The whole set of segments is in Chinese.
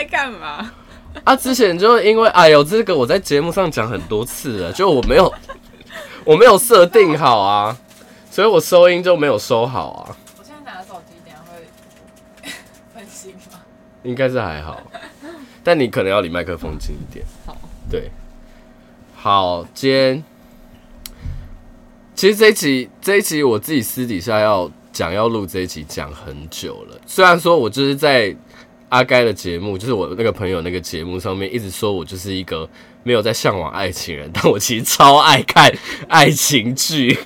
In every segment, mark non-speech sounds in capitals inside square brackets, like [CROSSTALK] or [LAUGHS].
在干嘛？[LAUGHS] 啊，之前就因为哎呦，这个我在节目上讲很多次了，就我没有 [LAUGHS] 我没有设定好啊，所以我收音就没有收好啊。我现在拿手机，等下会分心吗？应该是还好，但你可能要离麦克风近一点。好，对，好，今天其实这一集这一集我自己私底下要讲要录这一集讲很久了，虽然说我就是在。阿该的节目就是我那个朋友那个节目上面一直说我就是一个没有在向往爱情人，但我其实超爱看爱情剧。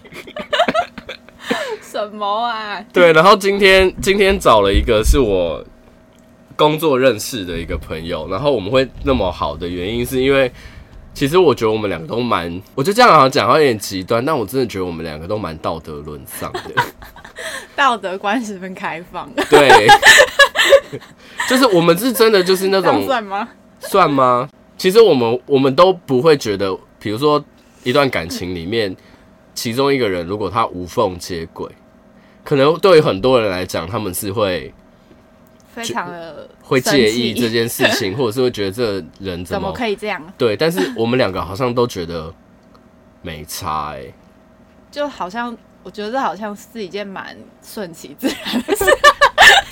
[LAUGHS] 什么啊？对，然后今天今天找了一个是我工作认识的一个朋友，然后我们会那么好的原因是因为其实我觉得我们两个都蛮，我觉得这样好像讲话有点极端，但我真的觉得我们两个都蛮道德沦丧的，[LAUGHS] 道德观十分开放。对。[LAUGHS] 就是我们是真的就是那种算吗？算吗？其实我们我们都不会觉得，比如说一段感情里面，其中一个人如果他无缝接轨，可能对于很多人来讲，他们是会非常的会介意这件事情，[LAUGHS] 或者是会觉得这人怎么，可以这样？对，但是我们两个好像都觉得没差哎、欸，就好像我觉得这好像是一件蛮顺其自然的事。[LAUGHS]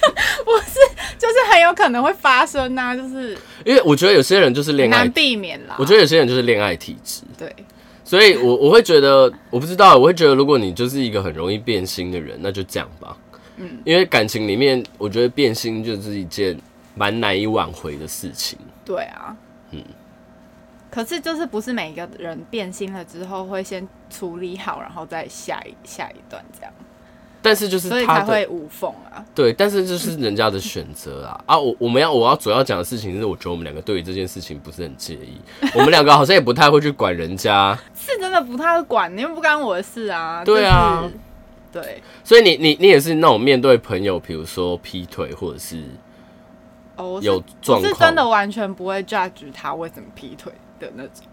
[LAUGHS] 不是，就是很有可能会发生呐、啊，就是因为我觉得有些人就是恋爱难避免啦。我觉得有些人就是恋爱体质，对，所以我我会觉得，我不知道，我会觉得，如果你就是一个很容易变心的人，那就这样吧。嗯，因为感情里面，我觉得变心就是一件蛮难以挽回的事情。对啊，嗯，可是就是不是每一个人变心了之后会先处理好，然后再下一下一段这样。但是就是他会无缝啊。对，但是就是人家的选择啊 [LAUGHS] 啊！我我们要我要主要讲的事情是，我觉得我们两个对于这件事情不是很介意。[LAUGHS] 我们两个好像也不太会去管人家，是真的不太会管，因为不干我的事啊。对啊，对。所以你你你也是那种面对朋友，比如说劈腿或者是哦有状况，是真的完全不会 judge 他为什么劈腿的那种。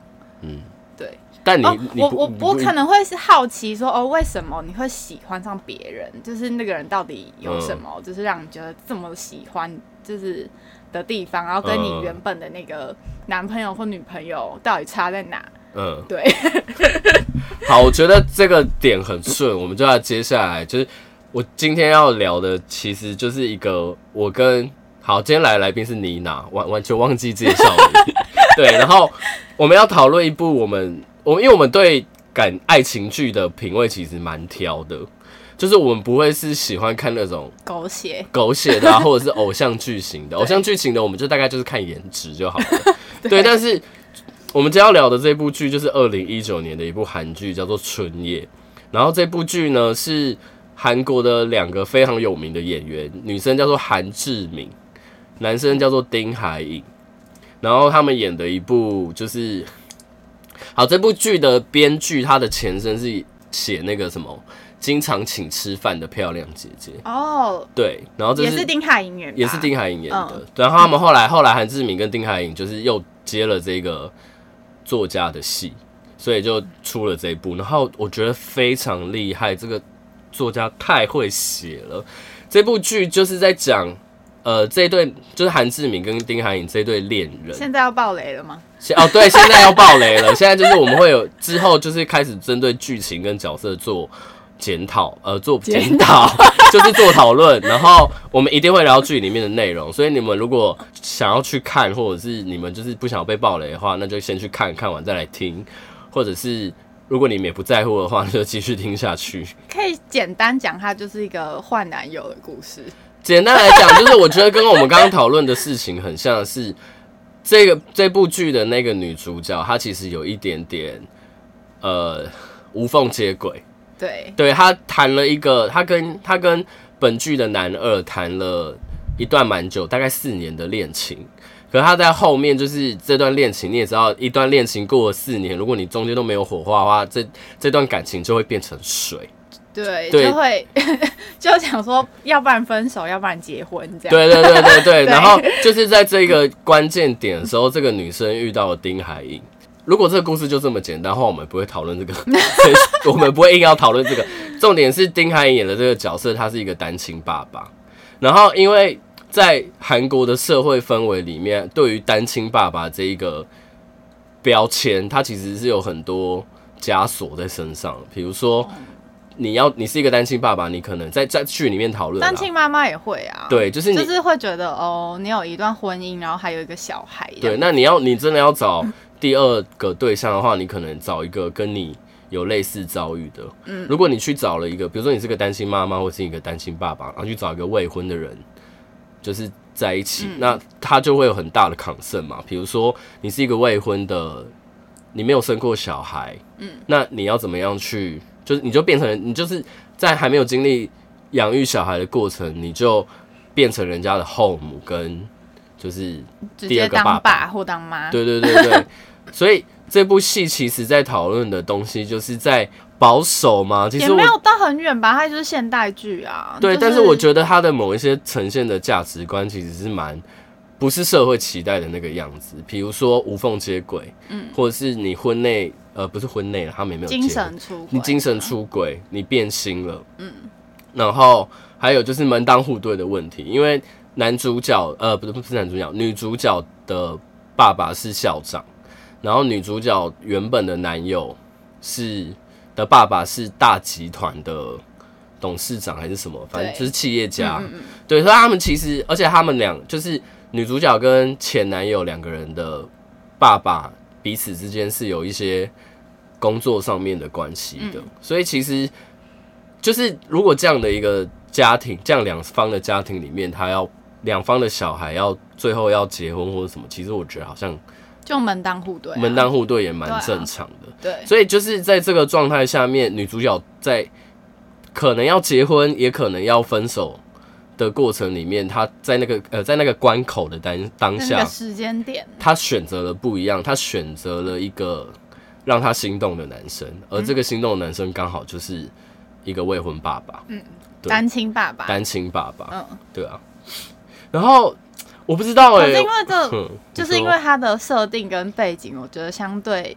嗯，对。但你，我我我可能会是好奇说哦，为什么你会喜欢上别人？就是那个人到底有什么，嗯、就是让你觉得这么喜欢，就是的地方，然后跟你原本的那个男朋友或女朋友到底差在哪？嗯，对。[LAUGHS] [LAUGHS] 好，我觉得这个点很顺，我们就要接下来就是我今天要聊的，其实就是一个我跟好，今天来的来宾是妮娜，完完全忘记介绍你。[LAUGHS] 对，然后我们要讨论一部我们。我因为我们对感爱情剧的品味其实蛮挑的，就是我们不会是喜欢看那种狗血狗血的啊，[LAUGHS] 或者是偶像剧情的。偶像剧情的，我们就大概就是看颜值就好了。[LAUGHS] 对，对，但是我们今天要聊的这部剧就是二零一九年的一部韩剧，叫做《春夜》。然后这部剧呢是韩国的两个非常有名的演员，女生叫做韩志敏，男生叫做丁海寅。然后他们演的一部就是。好，这部剧的编剧他的前身是写那个什么，经常请吃饭的漂亮姐姐哦，对，然后这是也是丁海寅演的，也是丁海寅演的。然后他们后来后来韩志敏跟丁海寅就是又接了这个作家的戏，所以就出了这一部。然后我觉得非常厉害，这个作家太会写了。这部剧就是在讲。呃，这一对就是韩志敏跟丁海寅这对恋人。现在要爆雷了吗？哦，对，现在要爆雷了。[LAUGHS] 现在就是我们会有之后就是开始针对剧情跟角色做检讨，呃，做检讨 [LAUGHS] 就是做讨论。然后我们一定会聊剧里面的内容。所以你们如果想要去看，或者是你们就是不想被爆雷的话，那就先去看看完再来听。或者是如果你们也不在乎的话，就继续听下去。可以简单讲，它就是一个换男友的故事。简单来讲，就是我觉得跟我们刚刚讨论的事情很像是这个这部剧的那个女主角，她其实有一点点呃无缝接轨。对，对，她谈了一个，她跟她跟本剧的男二谈了一段蛮久，大概四年的恋情。可是她在后面就是这段恋情，你也知道，一段恋情过了四年，如果你中间都没有火花的话，这这段感情就会变成水。对，就会 [LAUGHS] 就想说，要不然分手，要不然结婚这样。对对对对对，对。[LAUGHS] 然后就是在这个关键点的时候，这个女生遇到了丁海寅。如果这个故事就这么简单的话，我们不会讨论这个，[LAUGHS] 我们不会硬要讨论这个。重点是丁海寅演的这个角色，他是一个单亲爸爸。然后因为在韩国的社会氛围里面，对于单亲爸爸这一个标签，它其实是有很多枷锁在身上。比如说，你要你是一个单亲爸爸，你可能在在剧里面讨论，单亲妈妈也会啊，对，就是你就是会觉得哦，你有一段婚姻，然后还有一个小孩，对，那你要你真的要找第二个对象的话，你可能找一个跟你有类似遭遇的。嗯，如果你去找了一个，比如说你是个单亲妈妈，或是一个单亲爸爸，然后去找一个未婚的人，就是在一起，嗯、那他就会有很大的 concern 嘛。比如说你是一个未婚的，你没有生过小孩，嗯，那你要怎么样去？就是你就变成你就是在还没有经历养育小孩的过程，你就变成人家的后母跟就是第二个爸爸，或当妈。对对对对，所以。这部戏其实在讨论的东西，就是在保守吗。其实也没有到很远吧，它就是现代剧啊。对，就是、但是我觉得它的某一些呈现的价值观，其实是蛮不是社会期待的那个样子。比如说无缝接轨，嗯，或者是你婚内呃不是婚内了，他们也没有精神出轨，你精神出轨，你变心了，嗯。然后还有就是门当户对的问题，因为男主角呃不是不是男主角，女主角的爸爸是校长。然后女主角原本的男友是的爸爸是大集团的董事长还是什么，反正就是企业家。对，嗯嗯对，所以他们其实，而且他们俩就是女主角跟前男友两个人的爸爸彼此之间是有一些工作上面的关系的。嗯、所以其实就是如果这样的一个家庭，这样两方的家庭里面，他要两方的小孩要最后要结婚或者什么，其实我觉得好像。就门当户对，门当户对也蛮正常的。对，啊、对，所以就是在这个状态下面，女主角在可能要结婚，也可能要分手的过程里面，他在那个呃，在那个关口的当当下时间点，他选择了不一样，他选择了一个让他心动的男生，而这个心动的男生刚好就是一个未婚爸爸，嗯，单亲爸爸，单亲爸爸，嗯，对啊，然后。我不知道哎、欸，可是因为这就是因为他的设定跟背景，我觉得相对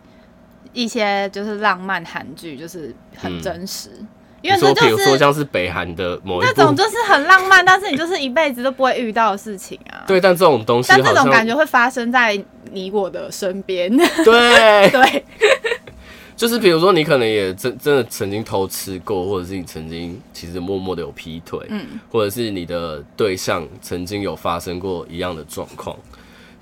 一些就是浪漫韩剧就是很真实。嗯、因为这就是比如说像是北韩的某一那种就是很浪漫，但是你就是一辈子都不会遇到的事情啊。对，但这种东西，但这种感觉会发生在你我的身边。[LAUGHS] 对对。[LAUGHS] 就是比如说，你可能也真真的曾经偷吃过，或者是你曾经其实默默的有劈腿，嗯，或者是你的对象曾经有发生过一样的状况。[LAUGHS]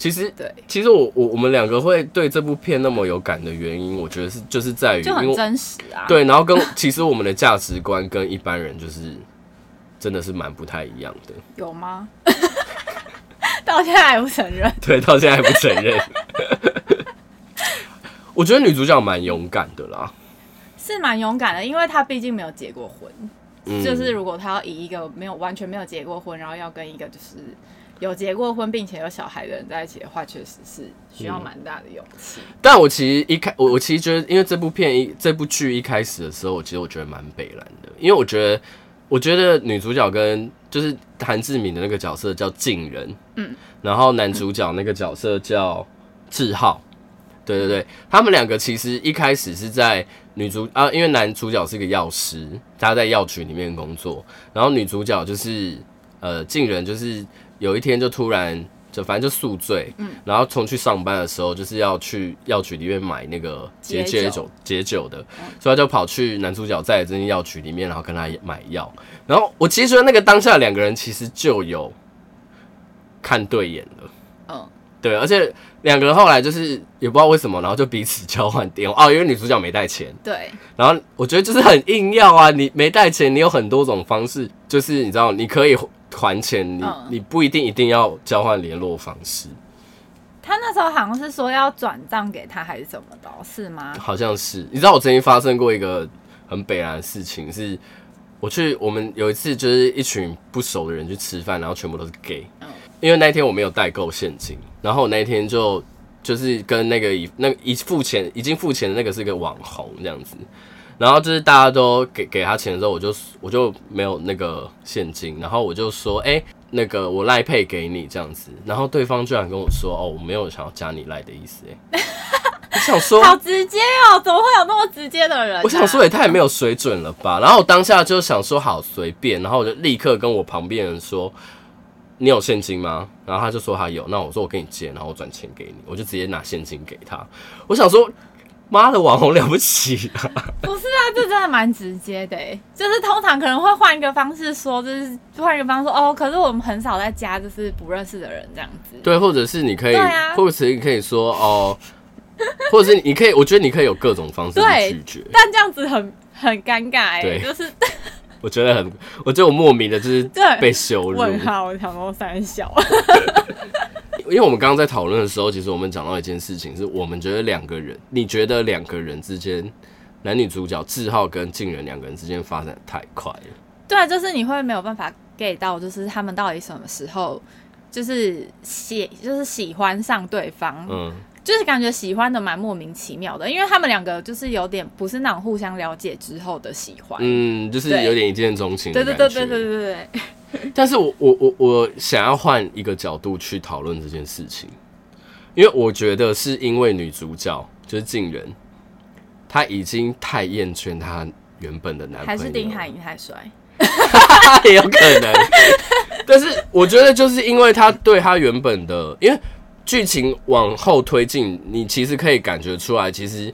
其实，对，其实我我我们两个会对这部片那么有感的原因，我觉得是就是在于，就很真实啊。对，然后跟其实我们的价值观跟一般人就是真的是蛮不太一样的。有吗？[LAUGHS] 到现在还不承认？[LAUGHS] 对，到现在还不承认。[LAUGHS] 我觉得女主角蛮勇敢的啦，是蛮勇敢的，因为她毕竟没有结过婚。嗯、就是如果她要以一个没有完全没有结过婚，然后要跟一个就是有结过婚并且有小孩的人在一起的话，确实是需要蛮大的勇气、嗯。但我其实一开我我其实觉得，因为这部片一这部剧一开始的时候，我其实我觉得蛮北蓝的，因为我觉得我觉得女主角跟就是韩志敏的那个角色叫静人，嗯，然后男主角那个角色叫志浩。对对对，他们两个其实一开始是在女主啊，因为男主角是一个药师，他在药局里面工作，然后女主角就是呃，静人就是有一天就突然就反正就宿醉，嗯，然后从去上班的时候就是要去药局里面买那个解解酒解酒的，所以他就跑去男主角在的这间药局里面，然后跟他买药，然后我其实觉得那个当下两个人其实就有看对眼了，嗯，对，而且。两个人后来就是也不知道为什么，然后就彼此交换电话哦，因为女主角没带钱。对。然后我觉得就是很硬要啊，你没带钱，你有很多种方式，就是你知道你可以还钱，你、嗯、你不一定一定要交换联络方式。他那时候好像是说要转账给他还是怎么的，是吗？好像是。你知道我曾经发生过一个很北然的事情，是我去我们有一次就是一群不熟的人去吃饭，然后全部都是 gay。嗯。因为那天我没有带够现金，然后我那天就就是跟那个已那已付钱已经付钱的那个是个网红这样子，然后就是大家都给给他钱的时候，我就我就没有那个现金，然后我就说，哎、那个我赖配给你这样子，然后对方居然跟我说，哦，我没有想要加你赖的意思，哎，我想说，[LAUGHS] 好直接哦，怎么会有那么直接的人？我想说也太没有水准了吧。然后我当下就想说好随便，然后我就立刻跟我旁边人说：“你有现金吗？”然后他就说他有，那我说我给你借，然后我转钱给你，我就直接拿现金给他。我想说。妈的，网红了不起啊！[LAUGHS] 不是啊，这真的蛮直接的，就是通常可能会换一个方式说，就是换一个方式说哦，可是我们很少在家，就是不认识的人这样子。对，或者是你可以，啊、或者是你可以说哦，[LAUGHS] 或者是你可以，我觉得你可以有各种方式去拒绝，但这样子很很尴尬哎，对就是 [LAUGHS] 我觉得很，我觉得我莫名的就是被羞辱。问号，我想说三小。因为我们刚刚在讨论的时候其实我们讲到一件事情是我们觉得两个人你觉得两个人之间男女主角志浩跟静人两个人之间发展太快了。对啊就是你会没有办法 get 到就是他们到底什么时候就是喜就是喜欢上对方。嗯。就是感觉喜欢的蛮莫名其妙的因为他们两个就是有点不是那种互相了解之后的喜欢。嗯就是有点一见钟情对对对对对对。[LAUGHS] 但是我我我我想要换一个角度去讨论这件事情，因为我觉得是因为女主角就是静人，她已经太厌倦她原本的男朋友，还是丁海寅太帅，[LAUGHS] 也有可能。但是我觉得就是因为她对她原本的，因为剧情往后推进，你其实可以感觉出来，其实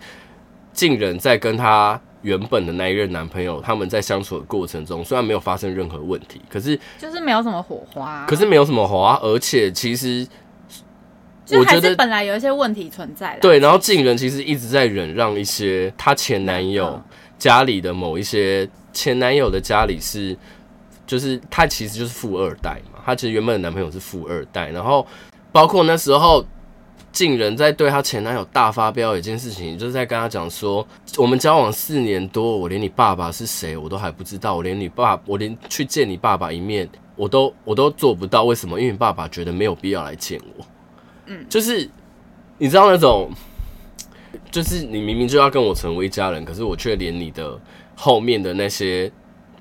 静人在跟她。原本的那一任男朋友，他们在相处的过程中，虽然没有发生任何问题，可是就是没有什么火花啊。可是没有什么火花，而且其实我觉得本来有一些问题存在。对，然后静人其实一直在忍让一些她前男友家里的某一些前男友的家里是，就是他其实就是富二代嘛。他其实原本的男朋友是富二代，然后包括那时候。静人在对她前男友大发飙一件事情，就是在跟他讲说，我们交往四年多，我连你爸爸是谁我都还不知道，我连你爸，我连去见你爸爸一面，我都我都做不到。为什么？因为你爸爸觉得没有必要来见我。嗯，就是你知道那种，就是你明明就要跟我成为一家人，可是我却连你的后面的那些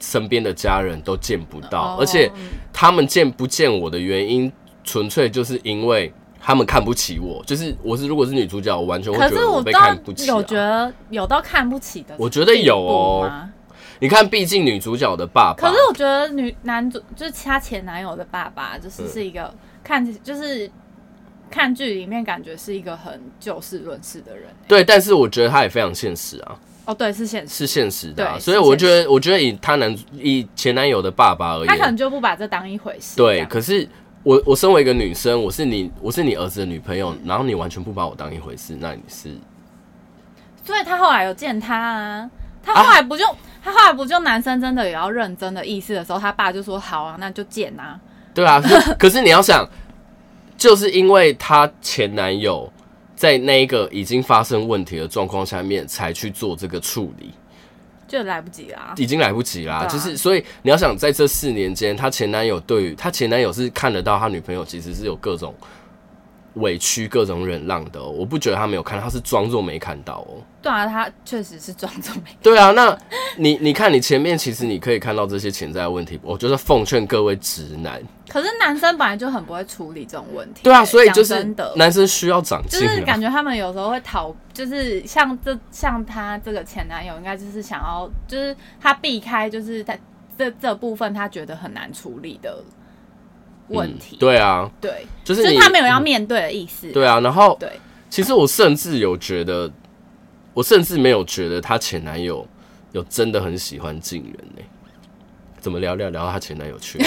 身边的家人都见不到，而且他们见不见我的原因，纯粹就是因为。他们看不起我，就是我是如果是女主角，我完全会觉得我被看不起啊。有觉得有到看不起的，我觉得有哦。你看，毕竟女主角的爸爸，可是我觉得女男主就是他前男友的爸爸，就是是一个看就是看剧里面感觉是一个很就事论事的人。对，但是我觉得他也非常现实啊。哦，对，是现实，是现实的啊。所以我觉得，我觉得以他男以前男友的爸爸而言，他可能就不把这当一回事。对，可是。我我身为一个女生，我是你我是你儿子的女朋友，然后你完全不把我当一回事，那你是？所以他后来有见他啊，他后来不就、啊、他后来不就男生真的也要认真的意思的时候，他爸就说好啊，那就见啊。对啊，可是你要想，就是因为他前男友在那一个已经发生问题的状况下面，才去做这个处理。就来不及啦，已经来不及啦。就是所以你要想，在这四年间，她前男友对于她前男友是看得到她女朋友其实是有各种委屈、各种忍让的。我不觉得他没有看，他是装作没看到哦。对啊，他确实是装作没看到。对啊，那你你看你前面其实你可以看到这些潜在的问题。我就是奉劝各位直男。可是男生本来就很不会处理这种问题。对啊，所以就是男生需要长进。就是感觉他们有时候会讨，就是像这像他这个前男友，应该就是想要，就是他避开，就是他这这部分他觉得很难处理的问题。嗯、对啊，对，就是就是他没有要面对的意思。对啊，然后对，其实我甚至有觉得，我甚至没有觉得他前男友有真的很喜欢静人呢、欸。怎么聊聊聊到他前男友去？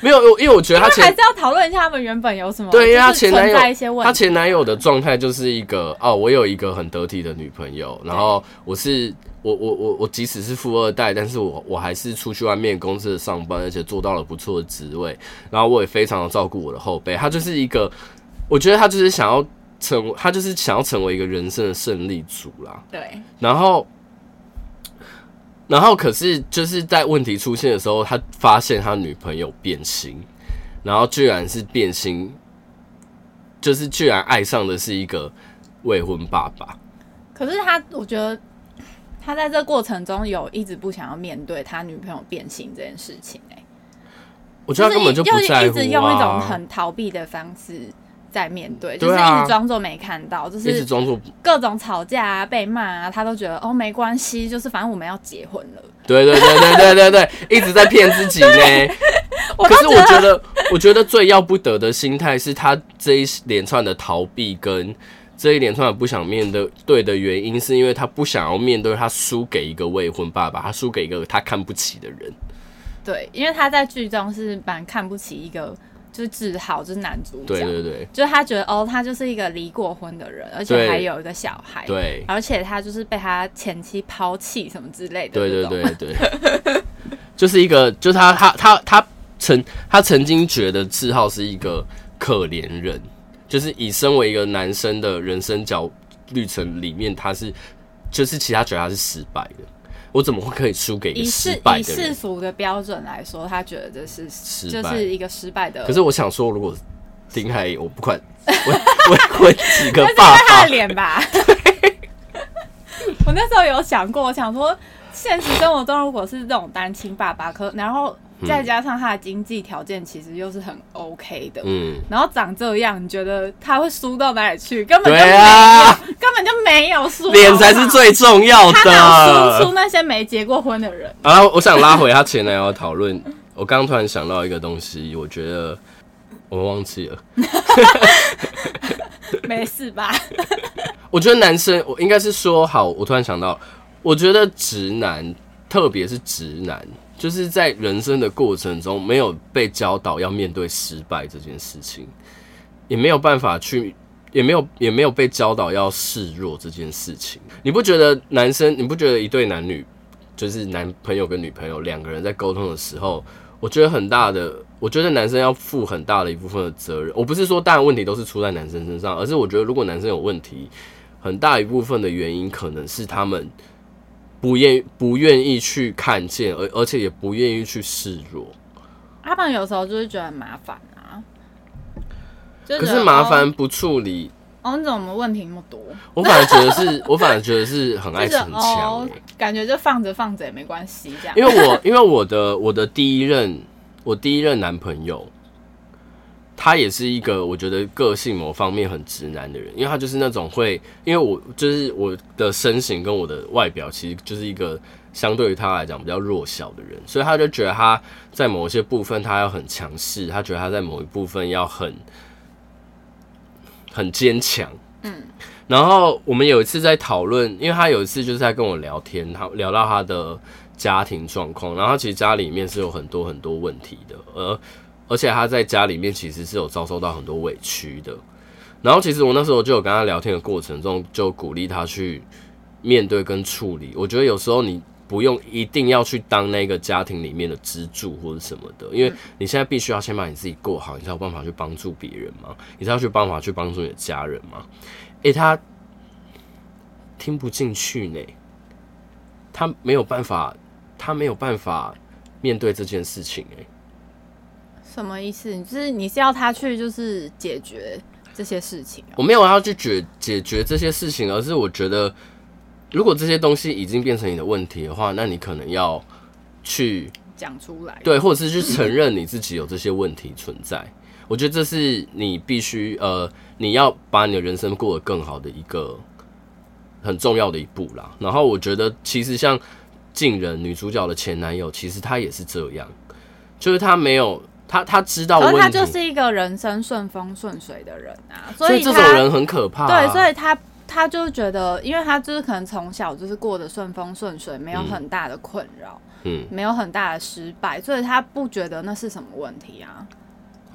没有，因为我觉得他前还是要讨论一下他们原本有什么对，因为他前男友他前男友的状态就是一个哦，我有一个很得体的女朋友，然后我是我我我我即使是富二代，但是我我还是出去外面公司上班，而且做到了不错的职位，然后我也非常的照顾我的后辈。他就是一个，我觉得他就是想要成，他就是想要成为一个人生的胜利组啦。对，然后。然后，可是就是在问题出现的时候，他发现他女朋友变心，然后居然是变心，就是居然爱上的是一个未婚爸爸。可是他，我觉得他在这过程中有一直不想要面对他女朋友变性这件事情。哎，我觉得他根本就不在乎啊，一直用一种很逃避的方式在面对，就是一直装作没看到，就是一直装作各种吵架啊、被骂啊，他都觉得哦没关系，就是反正我们要结婚了。对对对对对对对，一直在骗自己呢。[LAUGHS] 可是我觉得，我觉得最要不得的心态是他这一连串的逃避跟这一连串的不想面对的原因，是因为他不想要面对他输给一个未婚爸爸，他输给一个他看不起的人。对，因为他在剧中是蛮看不起一个，就是志浩，就是男主角。对对对，就是他觉得哦，他就是一个离过婚的人，而且还有一个小孩。对，而且他就是被他前妻抛弃什么之类的。对对对对，[LAUGHS] 就是一个，就是他他他他曾他曾经觉得志浩是一个可怜人，就是以身为一个男生的人生角旅程里面，他是就是其他觉得他是失败的。我怎么会可以输给一个失败的人？以世俗的标准来说，他觉得这是失败，就是一个失败的。可是我想说，如果丁海，我不管，我 [LAUGHS] 我我几个爸爸他的脸吧。[LAUGHS] 我那时候有想过，我想说，现实生活中如果是这种单亲爸爸，可然后。再加上他的经济条件其实又是很 OK 的，嗯，然后长这样，你觉得他会输到哪里去？根本就没有，啊、根本就没有输，脸才是最重要的。他输出那些没结过婚的人。啊我想拉回他前男友讨论，我刚刚突然想到一个东西，我觉得我忘记了，[LAUGHS] 没事吧？[LAUGHS] 我觉得男生，我应该是说好，我突然想到，我觉得直男，特别是直男。就是在人生的过程中，没有被教导要面对失败这件事情，也没有办法去，也没有也没有被教导要示弱这件事情。你不觉得男生，你不觉得一对男女，就是男朋友跟女朋友两个人在沟通的时候，我觉得很大的，我觉得男生要负很大的一部分的责任。我不是说当然问题都是出在男生身上，而是我觉得如果男生有问题，很大一部分的原因可能是他们。不愿不愿意去看见，而而且也不愿意去示弱。阿胖有时候就是觉得很麻烦啊，可是麻烦不处理。哦，你怎么问题那么多？我反而觉得是，[LAUGHS] 我反而觉得是很爱逞强，哦，感觉就放着放着也没关系这样。因为我因为我的我的第一任我第一任男朋友。他也是一个我觉得个性某方面很直男的人，因为他就是那种会，因为我就是我的身形跟我的外表，其实就是一个相对于他来讲比较弱小的人，所以他就觉得他在某些部分他要很强势，他觉得他在某一部分要很很坚强。嗯，然后我们有一次在讨论，因为他有一次就是在跟我聊天，他聊到他的家庭状况，然后他其实家里面是有很多很多问题的，而。而且他在家里面其实是有遭受到很多委屈的，然后其实我那时候就有跟他聊天的过程中，就鼓励他去面对跟处理。我觉得有时候你不用一定要去当那个家庭里面的支柱或者什么的，因为你现在必须要先把你自己过好，你才有办法去帮助别人嘛，你才要去办法去帮助你的家人嘛。诶，他听不进去呢，他没有办法，他没有办法面对这件事情诶。什么意思？就是你是要他去，就是解决这些事情喔？我没有要去解解决这些事情，而是我觉得，如果这些东西已经变成你的问题的话，那你可能要去讲出来，对，或者是去承认你自己有这些问题存在。我觉得这是你必须呃，你要把你的人生过得更好的一个很重要的一步啦。然后我觉得，其实像静人女主角的前男友，其实他也是这样，就是他没有。他他知道，可是他就是一个人生顺风顺水的人啊，所以这种人很可怕啊。对，所以他他就觉得，因为他就是可能从小就是过得顺风顺水，没有很大的困扰，嗯，没有很大的失败，所以他不觉得那是什么问题啊。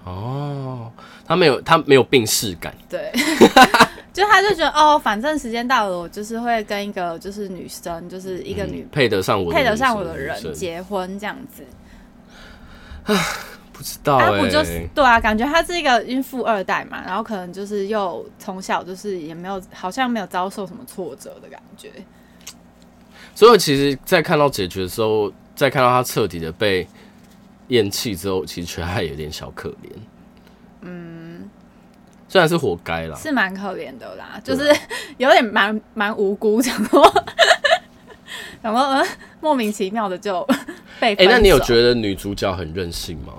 哦，他没有他没有病逝感，对，[LAUGHS] 就他就觉得哦，反正时间到了，我就是会跟一个就是女生，就是一个女、嗯、配得上我配得上我的人结婚这样子。不知道、欸，他不就是对啊？感觉他是一个因为富二代嘛，然后可能就是又从小就是也没有，好像没有遭受什么挫折的感觉。所以，其实，在看到结局的时候，在看到他彻底的被厌弃之后，其实觉得他有点小可怜。嗯，虽然是活该啦，是蛮可怜的啦，就是有点蛮蛮无辜，想说，[LAUGHS] 然后莫名其妙的就被。哎、欸，那你有觉得女主角很任性吗？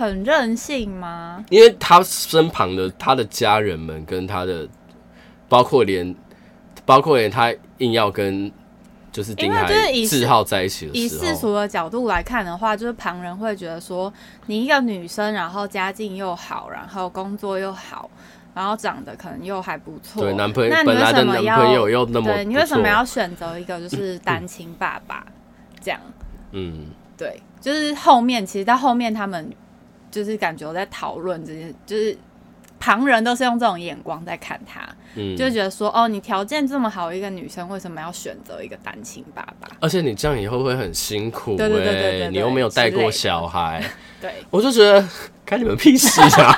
很任性吗？因为他身旁的他的家人们跟他的，包括连包括连他硬要跟就是丁海志浩在一起的时候，以世俗的角度来看的话，就是旁人会觉得说，你一个女生，然后家境又好，然后工作又好，然后长得可能又还不错，对，男朋友本来的男朋友又那么，对，你为什么要选择一个就是单亲爸爸这样？嗯，对，就是后面其实到后面他们就是感觉我在讨论这些，就是旁人都是用这种眼光在看他。嗯，就觉得说哦，你条件这么好一个女生，为什么要选择一个单亲爸爸？而且你这样以后会很辛苦，对对对对对，你又没有带过小孩，对，我就觉得开你们屁事啊！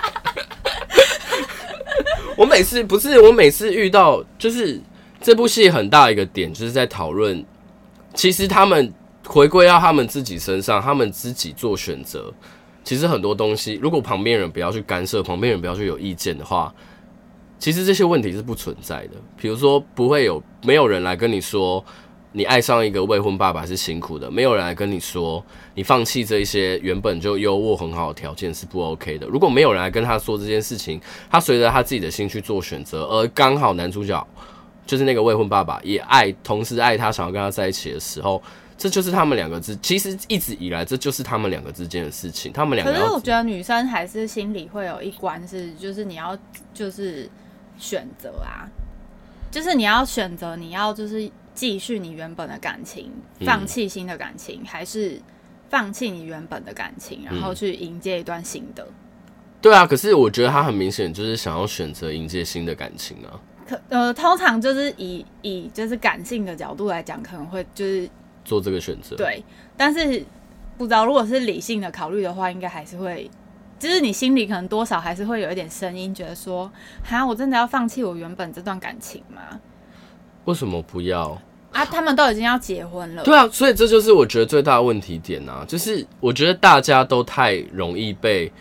[LAUGHS] 我每次不是我每次遇到，就是这部戏很大一个点，就是在讨论，其实他们回归到他们自己身上，他们自己做选择。其实很多东西，如果旁边人不要去干涉，旁边人不要去有意见的话。其实这些问题是不存在的，比如说不会有没有人来跟你说，你爱上一个未婚爸爸是辛苦的，没有人来跟你说，你放弃这一些原本就优渥很好的条件是不 OK 的。如果没有人来跟他说这件事情，他随着他自己的心去做选择，而刚好男主角就是那个未婚爸爸也爱，同时爱他，想要跟他在一起的时候，这就是他们两个之，其实一直以来这就是他们两个之间的事情。他们两个，可是我觉得女生还是心里会有一关是，就是你要就是。选择啊，就是你要选择，你要就是继续你原本的感情，放弃新的感情，嗯、还是放弃你原本的感情，然后去迎接一段新的？对啊，可是我觉得他很明显就是想要选择迎接新的感情啊。可呃，通常就是以以就是感性的角度来讲，可能会就是做这个选择。对，但是不知道如果是理性的考虑的话，应该还是会。就是你心里可能多少还是会有一点声音，觉得说，哈，我真的要放弃我原本这段感情吗？为什么不要啊？他们都已经要结婚了。对啊，所以这就是我觉得最大的问题点啊，就是我觉得大家都太容易被，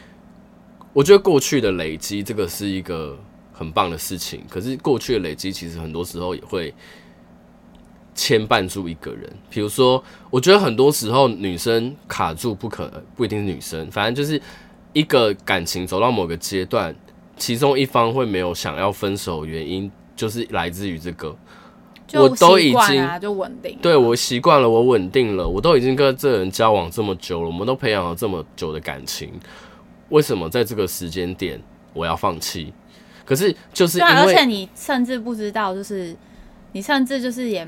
我觉得过去的累积这个是一个很棒的事情，可是过去的累积其实很多时候也会牵绊住一个人。比如说，我觉得很多时候女生卡住不可，不一定是女生，反正就是。一个感情走到某个阶段，其中一方会没有想要分手，原因就是来自于这个。我都已经就稳定，对，我习惯了，我稳定了，我都已经跟这个人交往这么久了，我们都培养了这么久的感情，为什么在这个时间点我要放弃？可是就是因为，而且你甚至不知道，就是你甚至就是也。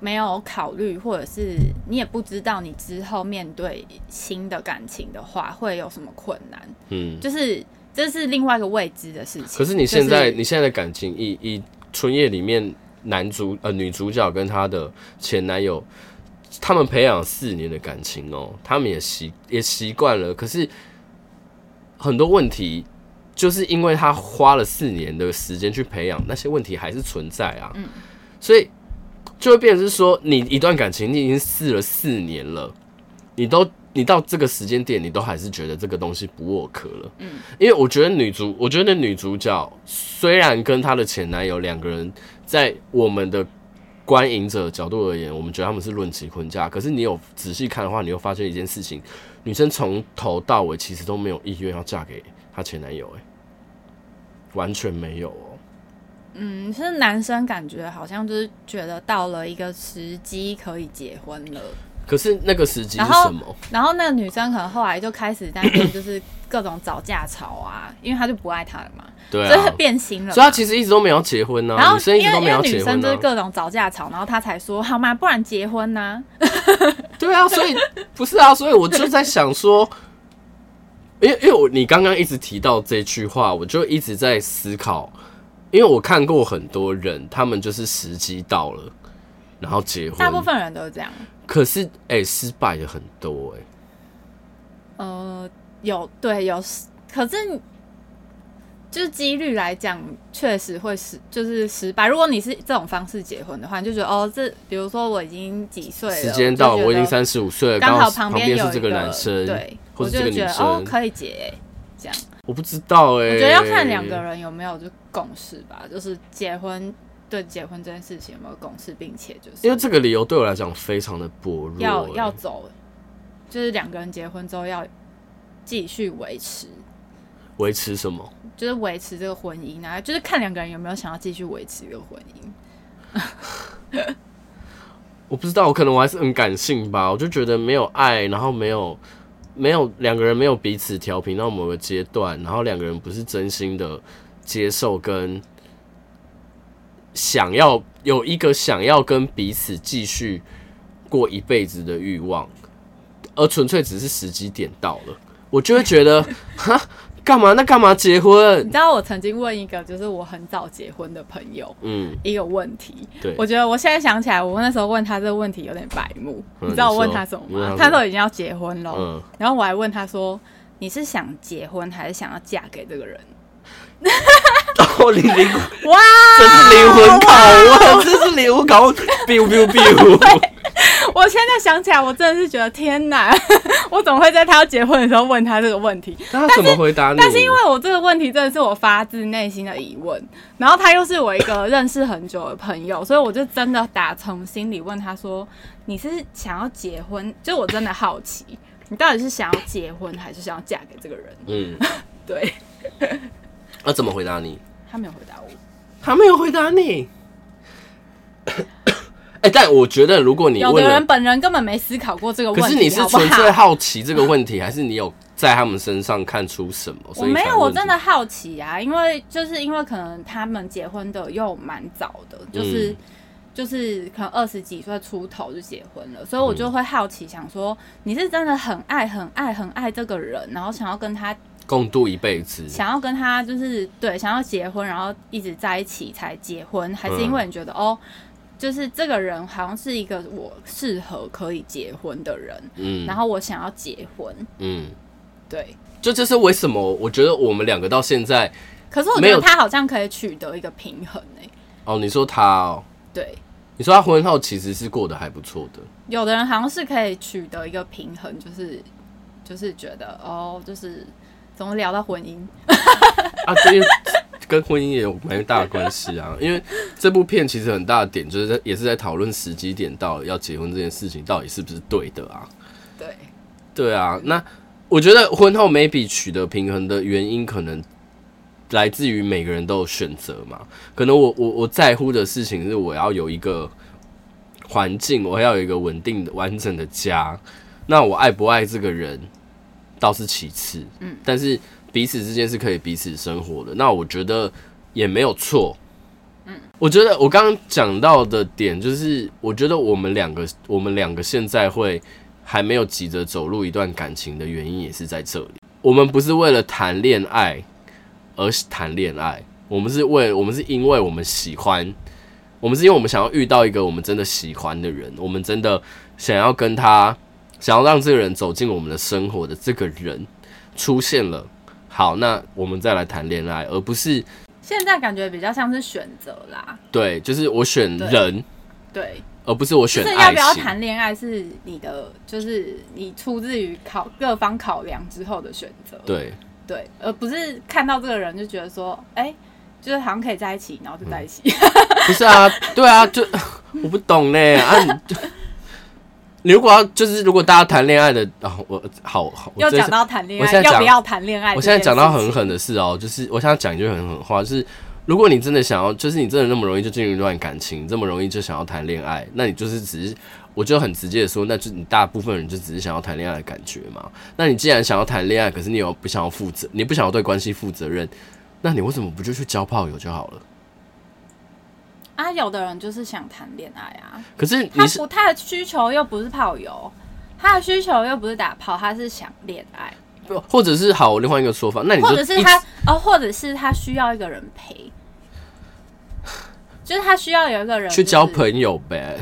没有考虑，或者是你也不知道，你之后面对新的感情的话会有什么困难？嗯，就是这是另外一个未知的事情。可是你现在，就是、你现在的感情，以以春夜里面男主呃女主角跟她的前男友，他们培养四年的感情哦，他们也习也习惯了。可是很多问题，就是因为他花了四年的时间去培养，那些问题还是存在啊。嗯，所以。就会变成是说，你一段感情，你已经试了四年了，你都你到这个时间点，你都还是觉得这个东西不 work 了。嗯，因为我觉得女主，我觉得女主角虽然跟她的前男友两个人，在我们的观影者角度而言，我们觉得他们是论及婚嫁，可是你有仔细看的话，你会发现一件事情：女生从头到尾其实都没有意愿要嫁给她前男友，哎，完全没有哦。嗯，是男生感觉好像就是觉得到了一个时机可以结婚了。可是那个时机是什么？然后，那个女生可能后来就开始在那边就是各种找架吵啊，因为她就不爱他了嘛，对啊，所以变心了。所以她其实一直都没有结婚呢、啊。然后女生一直都没有结婚、啊、因为女生就是各种找架吵，然后她才说好嘛，不然结婚呢、啊？[LAUGHS] 对啊，所以不是啊，所以我就在想说，[LAUGHS] 因为因为我你刚刚一直提到这句话，我就一直在思考。因为我看过很多人，他们就是时机到了，然后结婚。大部分人都是这样。可是，哎、欸，失败的很多、欸，哎。呃，有对有，可是就是几率来讲，确实会失，就是失败。如果你是这种方式结婚的话，你就觉得哦，这比如说我已经几岁了，时间到，我已经三十五岁了，刚好旁边有是这个男生，对，或者这个女生，我就觉得哦，可以结、欸，这样。我不知道哎、欸，我觉得要看两个人有没有就共识吧，就是结婚对结婚这件事情有没有共识，并且就是因为这个理由对我来讲非常的薄弱、欸，要要走，就是两个人结婚之后要继续维持。维持什么？就是维持这个婚姻啊，就是看两个人有没有想要继续维持这个婚姻。[LAUGHS] 我不知道，我可能我还是很感性吧，我就觉得没有爱，然后没有没有两个人没有彼此调频到某个阶段，然后两个人不是真心的接受跟想要有一个想要跟彼此继续过一辈子的欲望，而纯粹只是时机点到了，我就会觉得哈。干嘛？那干嘛结婚？你知道我曾经问一个，就是我很早结婚的朋友，嗯，一个问题。对，我觉得我现在想起来，我那时候问他这个问题有点白目。嗯、你知道我问他什么吗？他说已经要结婚了，嗯，然后我还问他说：“你是想结婚还是想要嫁给这个人？” [LAUGHS] 哦，你灵哇，这是灵魂拷问，这是灵魂拷问，[LAUGHS] biu biu biu。我现在想起来，我真的是觉得天哪！[LAUGHS] 我怎么会在他要结婚的时候问他这个问题？那他怎么回答你？但是因为我这个问题真的是我发自内心的疑问，然后他又是我一个认识很久的朋友，所以我就真的打从心里问他说：“你是想要结婚？”就我真的好奇，你到底是想要结婚还是想要嫁给这个人？嗯，[LAUGHS] 对。那怎么回答你？他没有回答我。他没有回答你。哎、欸，但我觉得，如果你有的人本人根本没思考过这个问题，可是你是纯粹好奇这个问题，还是你有在他们身上看出什么？我没有，我真的好奇啊，因为就是因为可能他们结婚的又蛮早的，就是、嗯、就是可能二十几岁出头就结婚了，所以我就会好奇，想说你是真的很爱、很爱、很爱这个人，然后想要跟他共度一辈子，想要跟他就是对，想要结婚，然后一直在一起才结婚，还是因为你觉得、嗯、哦？就是这个人好像是一个我适合可以结婚的人，嗯，然后我想要结婚，嗯，对，就这是为什么？我觉得我们两个到现在，可是我觉得他好像可以取得一个平衡呢。哦，你说他哦，对，你说他婚后其实是过得还不错的。有的人好像是可以取得一个平衡，就是就是觉得哦，就是怎么聊到婚姻 [LAUGHS] 啊？这跟婚姻也有蛮大的关系啊，因为这部片其实很大的点就是在也是在讨论时机点到要结婚这件事情到底是不是对的啊？对，对啊。那我觉得婚后 maybe 取得平衡的原因，可能来自于每个人都有选择嘛。可能我我我在乎的事情是我要有一个环境，我要有一个稳定的完整的家。那我爱不爱这个人倒是其次，嗯，但是。彼此之间是可以彼此生活的，那我觉得也没有错。嗯，我觉得我刚刚讲到的点就是，我觉得我们两个，我们两个现在会还没有急着走入一段感情的原因也是在这里。我们不是为了谈恋爱而谈恋爱，我们是为，我们是因为我们喜欢，我们是因为我们想要遇到一个我们真的喜欢的人，我们真的想要跟他，想要让这个人走进我们的生活的这个人出现了。好，那我们再来谈恋爱，而不是现在感觉比较像是选择啦。对，就是我选人，对，对而不是我选。就是要不要谈恋爱是你的，就是你出自于考各方考量之后的选择。对对，而不是看到这个人就觉得说，哎、欸，就是好像可以在一起，然后就在一起。嗯、不是啊，对啊，就 [LAUGHS] 我不懂呢啊。你如果要就是如果大家谈恋爱的，然、哦、后我好好，要讲到谈恋爱，要不要谈恋爱？我现在讲到很狠的事哦，就是我想讲一句很狠话，就是如果你真的想要，就是你真的那么容易就进入一段感情，这么容易就想要谈恋爱，那你就是只是，我就很直接的说，那就你大部分人就只是想要谈恋爱的感觉嘛。那你既然想要谈恋爱，可是你又不想要负责，你不想要对关系负责任，那你为什么不就去交炮友就好了？啊，有的人就是想谈恋爱啊，可是，他不，他的需求又不是炮友，他的需求又不是打炮，他是想恋爱，不，或者是好，另外一个说法，那你或者是他哦，或者是他需要一个人陪，就是他需要有一个人去交朋友呗，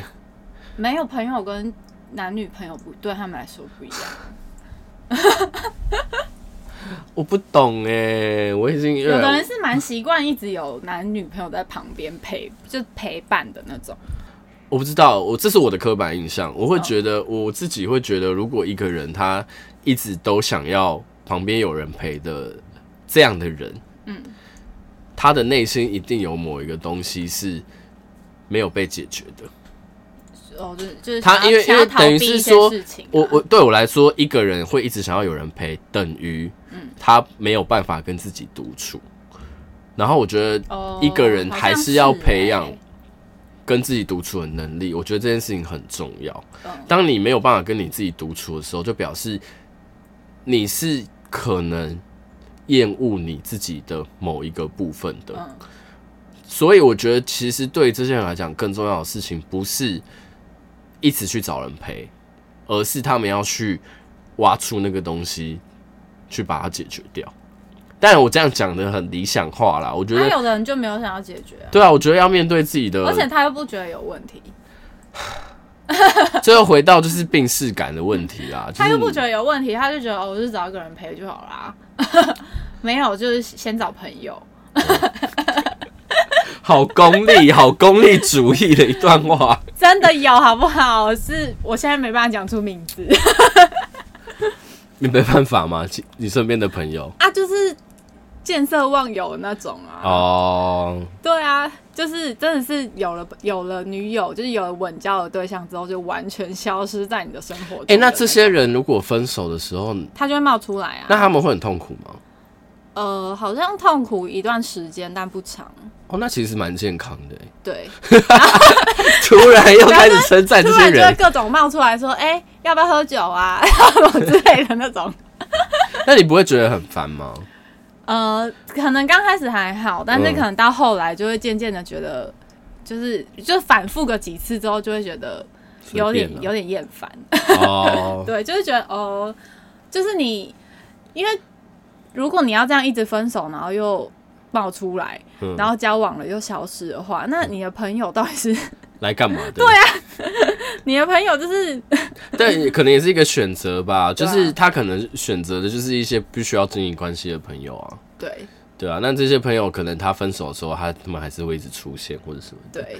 没有朋友跟男女朋友不对他们来说不一样。[LAUGHS] [LAUGHS] 我不懂哎，我已经有的人是蛮习惯一直有男女朋友在旁边陪，就陪伴的那种。我不知道，我这是我的刻板印象。我会觉得，我自己会觉得，如果一个人他一直都想要旁边有人陪的这样的人，嗯，他的内心一定有某一个东西是没有被解决的。哦，就是就是他因为因为等于是说，啊、我我对我来说，一个人会一直想要有人陪，等于他没有办法跟自己独处。然后我觉得一个人还是要培养跟自己独处的能力，我觉得这件事情很重要。当你没有办法跟你自己独处的时候，就表示你是可能厌恶你自己的某一个部分的。所以我觉得，其实对这些人来讲，更重要的事情不是一直去找人陪，而是他们要去挖出那个东西，去把它解决掉。但我这样讲的很理想化啦，我觉得有的人就没有想要解决啊。对啊，我觉得要面对自己的，而且他又不觉得有问题。[SIGHS] 最后回到就是病视感的问题啦，他又不觉得有问题，他就觉得哦，我就找一个人陪就好啦。[LAUGHS] 没有，就是先找朋友。[LAUGHS] 好功利，好功利主义的一段话，[LAUGHS] 真的有好不好？是我现在没办法讲出名字，你没办法吗？你身边的朋友啊，就是见色忘友那种啊。哦，oh. 对啊，就是真的是有了有了女友，就是有了稳交的对象之后，就完全消失在你的生活中。哎、欸，那这些人如果分手的时候，他就会冒出来啊？那他们会很痛苦吗？呃，好像痛苦一段时间，但不长。哦，那其实蛮健康的。对，[LAUGHS] 突然又开始称赞这些 [LAUGHS] 人，就会各种冒出来说：“哎、欸，要不要喝酒啊？[LAUGHS] 之类的那种。[LAUGHS] ”那你不会觉得很烦吗？呃，可能刚开始还好，但是可能到后来就会渐渐的觉得，就是就反复个几次之后，就会觉得有点有点厌烦。哦，[LAUGHS] 对，就是觉得哦，就是你因为。如果你要这样一直分手，然后又冒出来，嗯、然后交往了又消失的话，那你的朋友到底是来干嘛 [LAUGHS] 的？对啊，你的朋友就是 [LAUGHS] 但，可能也是一个选择吧。就是他可能选择的就是一些不需要经营关系的朋友啊。对，对啊。那这些朋友可能他分手的时候，他他们还是会一直出现或者什么。对，